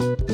thank you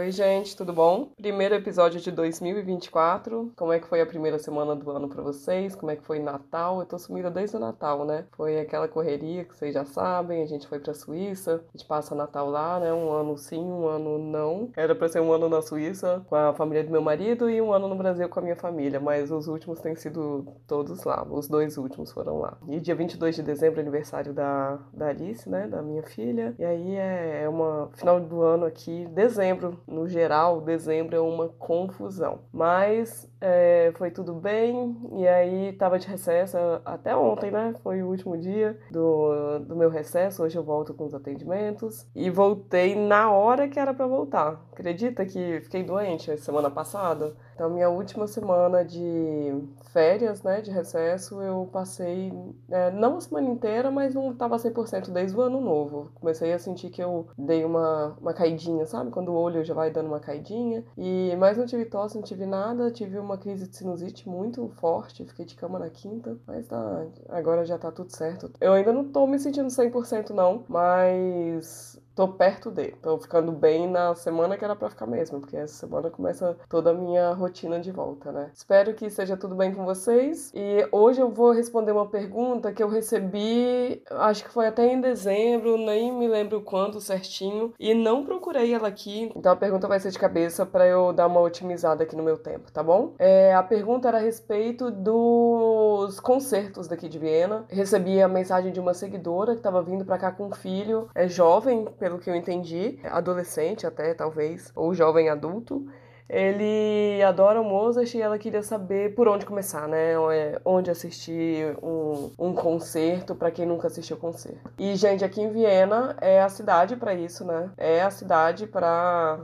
Oi, gente, tudo bom? Primeiro episódio de 2024. Como é que foi a primeira semana do ano para vocês? Como é que foi Natal? Eu tô sumida desde o Natal, né? Foi aquela correria que vocês já sabem. A gente foi pra Suíça, a gente passa Natal lá, né? Um ano sim, um ano não. Era pra ser um ano na Suíça com a família do meu marido e um ano no Brasil com a minha família, mas os últimos têm sido todos lá. Os dois últimos foram lá. E dia 22 de dezembro, aniversário da, da Alice, né? Da minha filha. E aí é, é uma final do ano aqui, dezembro no geral, dezembro é uma confusão. Mas é, foi tudo bem, e aí tava de recesso até ontem, né? Foi o último dia do, do meu recesso. Hoje eu volto com os atendimentos. E voltei na hora que era para voltar. Acredita que fiquei doente semana passada? Então, minha última semana de férias, né, de recesso, eu passei, é, não a semana inteira, mas não tava 100% desde o ano novo. Comecei a sentir que eu dei uma, uma caidinha, sabe? Quando o olho já vai dando uma caidinha. E, mas não tive tosse, não tive nada, tive uma crise de sinusite muito forte, fiquei de cama na quinta, mas tá, agora já tá tudo certo. Eu ainda não tô me sentindo 100% não, mas tô perto de. Tô ficando bem na semana que era para ficar mesmo, porque essa semana começa toda a minha rotina de volta, né? Espero que esteja tudo bem com vocês. E hoje eu vou responder uma pergunta que eu recebi, acho que foi até em dezembro, nem me lembro quando certinho, e não procurei ela aqui. Então a pergunta vai ser de cabeça para eu dar uma otimizada aqui no meu tempo, tá bom? É, a pergunta era a respeito dos concertos daqui de Viena. Recebi a mensagem de uma seguidora que estava vindo para cá com um filho, é jovem, pelo que eu entendi, adolescente até, talvez, ou jovem adulto, ele adora o Mozart e ela queria saber por onde começar, né? É, onde assistir um, um concerto para quem nunca assistiu concerto. E, gente, aqui em Viena é a cidade para isso, né? É a cidade para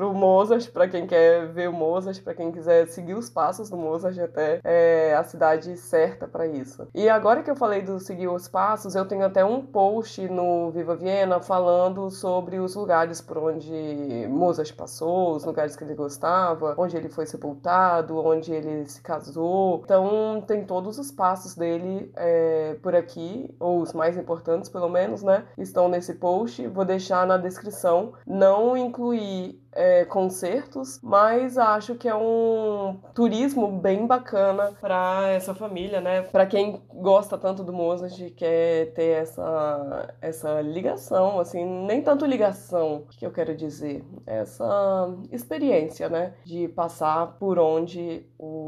o Mozart, para quem quer ver o Mozart, para quem quiser seguir os passos do Mozart até, é a cidade certa para isso. E agora que eu falei do seguir os passos, eu tenho até um post no Viva Viena falando sobre os lugares por onde Mozart passou, os lugares que ele gostou gostava, onde ele foi sepultado, onde ele se casou. Então tem todos os passos dele é, por aqui, ou os mais importantes pelo menos, né? Estão nesse post. Vou deixar na descrição. Não incluir é, concertos, mas acho que é um turismo bem bacana para essa família, né? Para quem gosta tanto do Mozart e quer ter essa, essa ligação, assim, nem tanto ligação, que eu quero dizer? Essa experiência, né? De passar por onde o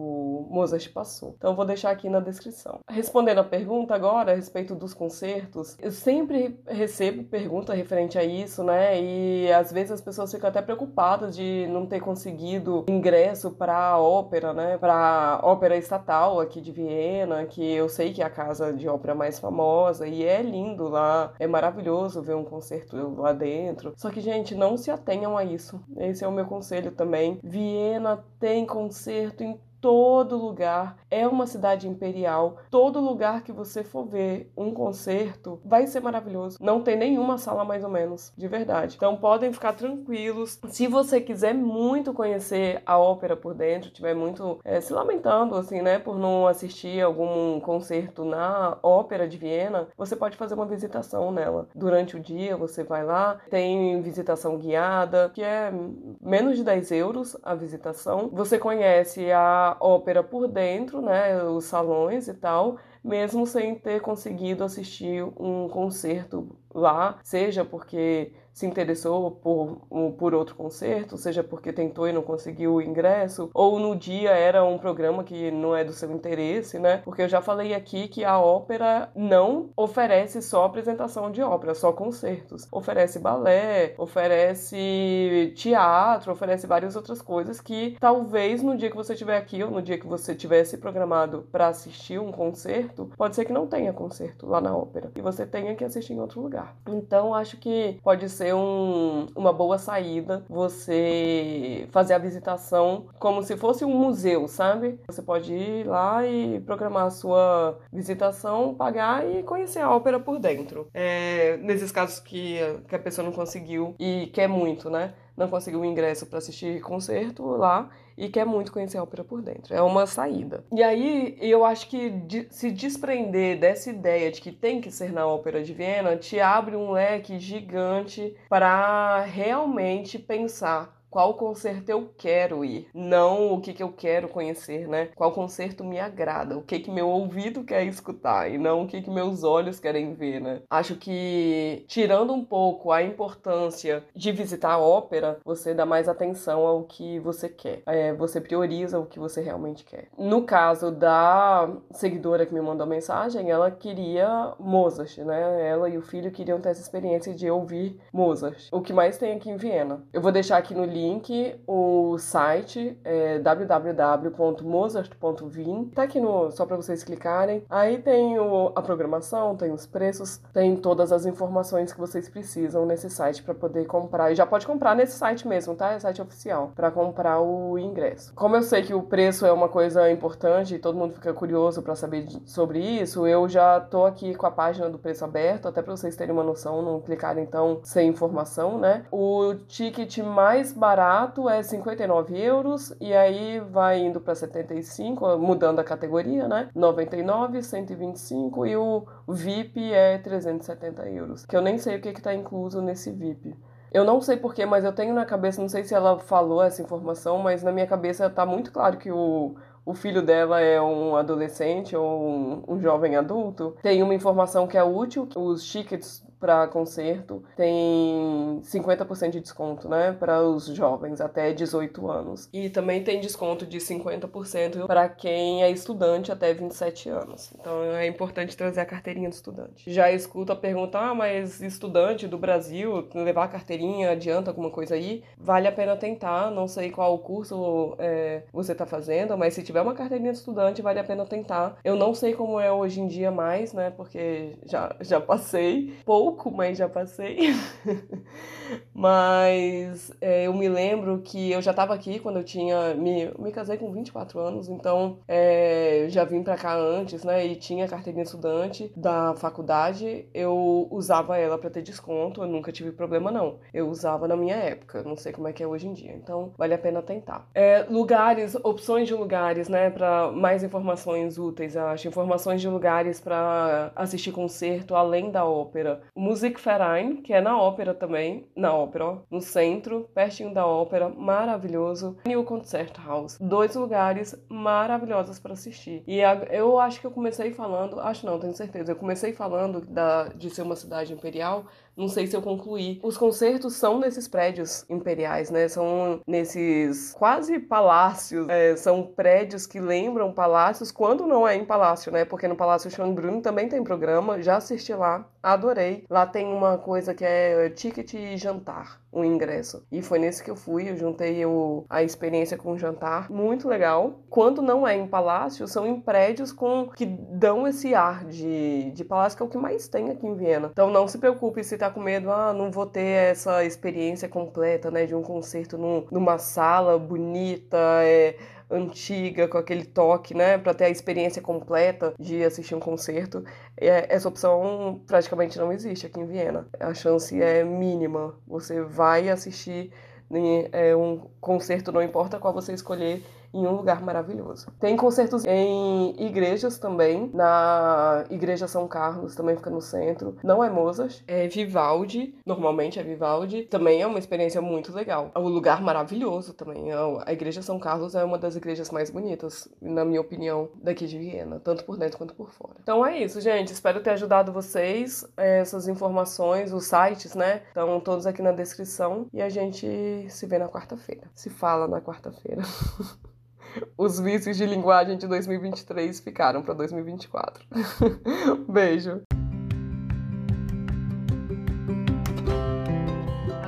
Mozart passou. Então vou deixar aqui na descrição. Respondendo a pergunta agora a respeito dos concertos, eu sempre recebo pergunta referente a isso, né? E às vezes as pessoas ficam até preocupadas de não ter conseguido ingresso para ópera, né? Para ópera estatal aqui de Viena, que eu sei que é a casa de ópera mais famosa e é lindo lá, é maravilhoso ver um concerto lá dentro. Só que, gente, não se atenham a isso. Esse é o meu conselho também. Viena tem concerto em todo lugar. É uma cidade imperial. Todo lugar que você for ver um concerto vai ser maravilhoso. Não tem nenhuma sala mais ou menos, de verdade. Então podem ficar tranquilos. Se você quiser muito conhecer a ópera por dentro, tiver muito é, se lamentando assim, né, por não assistir algum concerto na ópera de Viena, você pode fazer uma visitação nela. Durante o dia você vai lá, tem visitação guiada, que é menos de 10 euros a visitação. Você conhece a ópera por dentro, né, os salões e tal, mesmo sem ter conseguido assistir um concerto lá, seja porque se interessou por, por outro concerto, seja porque tentou e não conseguiu o ingresso, ou no dia era um programa que não é do seu interesse, né? Porque eu já falei aqui que a ópera não oferece só apresentação de ópera, só concertos. Oferece balé, oferece teatro, oferece várias outras coisas que talvez no dia que você estiver aqui ou no dia que você tivesse programado para assistir um concerto, pode ser que não tenha concerto lá na ópera e você tenha que assistir em outro lugar. Então acho que pode ser ser um, uma boa saída você fazer a visitação como se fosse um museu, sabe? Você pode ir lá e programar a sua visitação, pagar e conhecer a ópera por dentro. É, nesses casos que, que a pessoa não conseguiu e quer muito, né? Não conseguiu ingresso para assistir concerto lá e quer muito conhecer a ópera por dentro. É uma saída. E aí eu acho que de, se desprender dessa ideia de que tem que ser na ópera de Viena te abre um leque gigante para realmente pensar qual concerto eu quero ir, não o que, que eu quero conhecer, né? Qual concerto me agrada, o que que meu ouvido quer escutar e não o que que meus olhos querem ver, né? Acho que tirando um pouco a importância de visitar a ópera, você dá mais atenção ao que você quer. É, você prioriza o que você realmente quer. No caso da seguidora que me mandou a mensagem, ela queria Mozart, né? Ela e o filho queriam ter essa experiência de ouvir Mozart. O que mais tem aqui em Viena. Eu vou deixar aqui no link link o site é www.mozart.vin. Tá aqui no só para vocês clicarem. Aí tem o, a programação, tem os preços, tem todas as informações que vocês precisam nesse site para poder comprar. E já pode comprar nesse site mesmo, tá? É site oficial para comprar o ingresso. Como eu sei que o preço é uma coisa importante e todo mundo fica curioso para saber sobre isso, eu já tô aqui com a página do preço aberto, até para vocês terem uma noção, não clicar então sem informação, né? O ticket mais barato barato é 59 euros e aí vai indo para 75, mudando a categoria, né? 99, 125 e o VIP é 370 euros. Que eu nem sei o que está incluso nesse VIP. Eu não sei porquê, mas eu tenho na cabeça, não sei se ela falou essa informação, mas na minha cabeça tá muito claro que o, o filho dela é um adolescente ou um, um jovem adulto. Tem uma informação que é útil, os tickets para concerto tem 50% de desconto, né, para os jovens até 18 anos. E também tem desconto de 50% para quem é estudante até 27 anos. Então é importante trazer a carteirinha do estudante. Já escuto a pergunta: "Ah, mas estudante do Brasil, levar a carteirinha adianta alguma coisa aí?" Vale a pena tentar, não sei qual curso é, você está fazendo, mas se tiver uma carteirinha de estudante, vale a pena tentar. Eu não sei como é hoje em dia mais, né, porque já já passei pouco pouco, mas já passei. mas é, eu me lembro que eu já estava aqui quando eu tinha. Me, me casei com 24 anos, então é, já vim para cá antes, né? E tinha carteirinha estudante da faculdade. Eu usava ela para ter desconto, eu nunca tive problema, não. Eu usava na minha época, não sei como é que é hoje em dia. Então vale a pena tentar. É, lugares, opções de lugares, né? Para mais informações úteis, acho. Informações de lugares para assistir concerto além da ópera. Musikverein, que é na ópera também, na ópera, ó, no centro, pertinho da ópera, maravilhoso, e o Concerthaus. Dois lugares maravilhosos para assistir. E a, eu acho que eu comecei falando, acho não, tenho certeza, eu comecei falando da, de ser uma cidade imperial, não sei se eu concluí. Os concertos são nesses prédios imperiais, né? São nesses quase palácios. É, são prédios que lembram palácios quando não é em palácio, né? Porque no Palácio Schönbrunn também tem programa. Já assisti lá, adorei. Lá tem uma coisa que é ticket e jantar, um ingresso. E foi nesse que eu fui. Eu juntei o, a experiência com o jantar. Muito legal. Quando não é em palácio, são em prédios com que dão esse ar de, de palácio, que é o que mais tem aqui em Viena. Então não se preocupe se tá com medo, ah, não vou ter essa experiência completa, né, de um concerto num, numa sala bonita, é, antiga, com aquele toque, né, para ter a experiência completa de assistir um concerto. É, essa opção praticamente não existe aqui em Viena. A chance é mínima. Você vai assistir né, é, um concerto, não importa qual você escolher, em um lugar maravilhoso. Tem concertos em igrejas também, na Igreja São Carlos, também fica no centro. Não é Mozart, é Vivaldi, normalmente é Vivaldi. Também é uma experiência muito legal. É um lugar maravilhoso também. É a Igreja São Carlos é uma das igrejas mais bonitas, na minha opinião, daqui de Viena, tanto por dentro quanto por fora. Então é isso, gente. Espero ter ajudado vocês. É, essas informações, os sites, né? Estão todos aqui na descrição. E a gente se vê na quarta-feira. Se fala na quarta-feira. os vícios de linguagem de 2023 ficaram para 2024. Beijo.